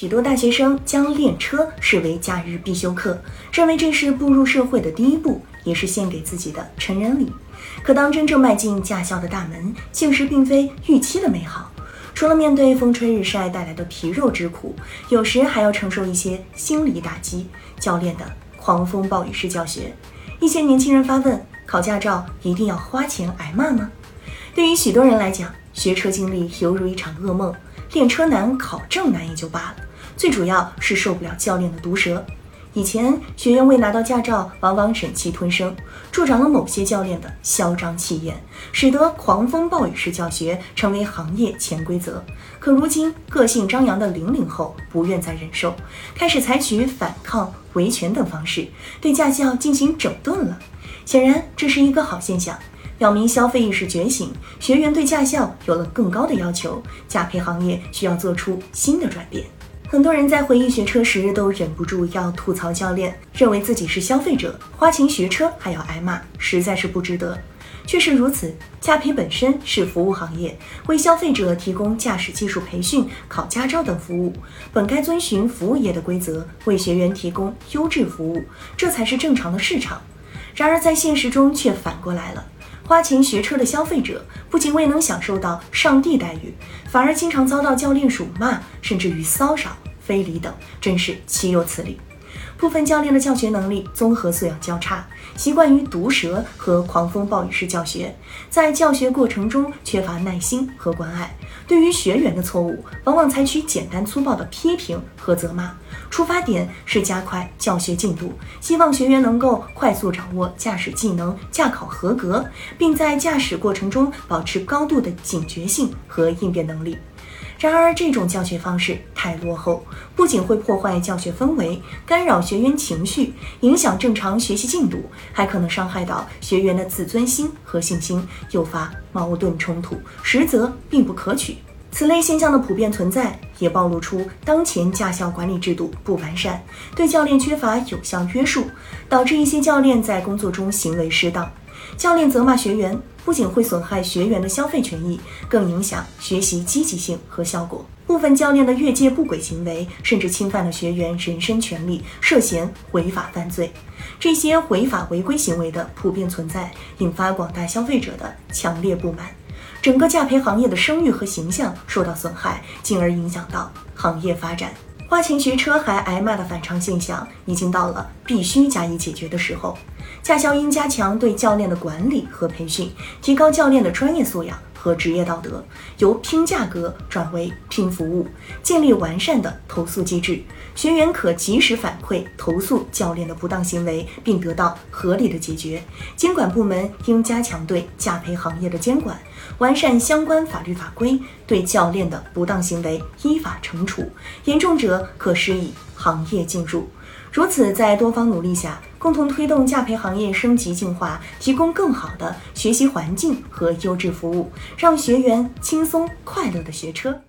许多大学生将练车视为假日必修课，认为这是步入社会的第一步，也是献给自己的成人礼。可当真正迈进驾校的大门，现实并非预期的美好。除了面对风吹日晒带来的皮肉之苦，有时还要承受一些心理打击。教练的狂风暴雨式教学，一些年轻人发问：考驾照一定要花钱挨骂吗？对于许多人来讲，学车经历犹如一场噩梦。练车难，考证难也就罢了，最主要是受不了教练的毒舌。以前学员未拿到驾照，往往忍气吞声，助长了某些教练的嚣张气焰，使得狂风暴雨式教学成为行业潜规则。可如今，个性张扬的零零后不愿再忍受，开始采取反抗、维权等方式对驾校进行整顿了。显然，这是一个好现象。表明消费意识觉醒，学员对驾校有了更高的要求，驾培行业需要做出新的转变。很多人在回忆学车时，都忍不住要吐槽教练，认为自己是消费者，花钱学车还要挨骂，实在是不值得。确实如此，驾培本身是服务行业，为消费者提供驾驶技术培训、考驾照等服务，本该遵循服务业的规则，为学员提供优质服务，这才是正常的市场。然而在现实中却反过来了。花钱学车的消费者不仅未能享受到上帝待遇，反而经常遭到教练辱骂，甚至于骚扰、非礼等，真是岂有此理！部分教练的教学能力综合素养较差，习惯于毒舌和狂风暴雨式教学，在教学过程中缺乏耐心和关爱。对于学员的错误，往往采取简单粗暴的批评和责骂，出发点是加快教学进度，希望学员能够快速掌握驾驶技能、驾考合格，并在驾驶过程中保持高度的警觉性和应变能力。然而，这种教学方式太落后，不仅会破坏教学氛围，干扰学员情绪，影响正常学习进度，还可能伤害到学员的自尊心和信心，诱发矛盾冲突，实则并不可取。此类现象的普遍存在，也暴露出当前驾校管理制度不完善，对教练缺乏有效约束，导致一些教练在工作中行为失当。教练责骂学员，不仅会损害学员的消费权益，更影响学习积极性和效果。部分教练的越界不轨行为，甚至侵犯了学员人身权利，涉嫌违法犯罪。这些违法违规行为的普遍存在，引发广大消费者的强烈不满，整个驾培行业的声誉和形象受到损害，进而影响到行业发展。花钱学车还挨骂的反常现象，已经到了必须加以解决的时候。驾校应加强对教练的管理和培训，提高教练的专业素养和职业道德，由拼价格转为拼服务，建立完善的投诉机制，学员可及时反馈投诉教练的不当行为，并得到合理的解决。监管部门应加强对驾培行业的监管，完善相关法律法规，对教练的不当行为依法惩处，严重者可施以行业进入。如此，在多方努力下，共同推动驾培行业升级进化，提供更好的学习环境和优质服务，让学员轻松快乐的学车。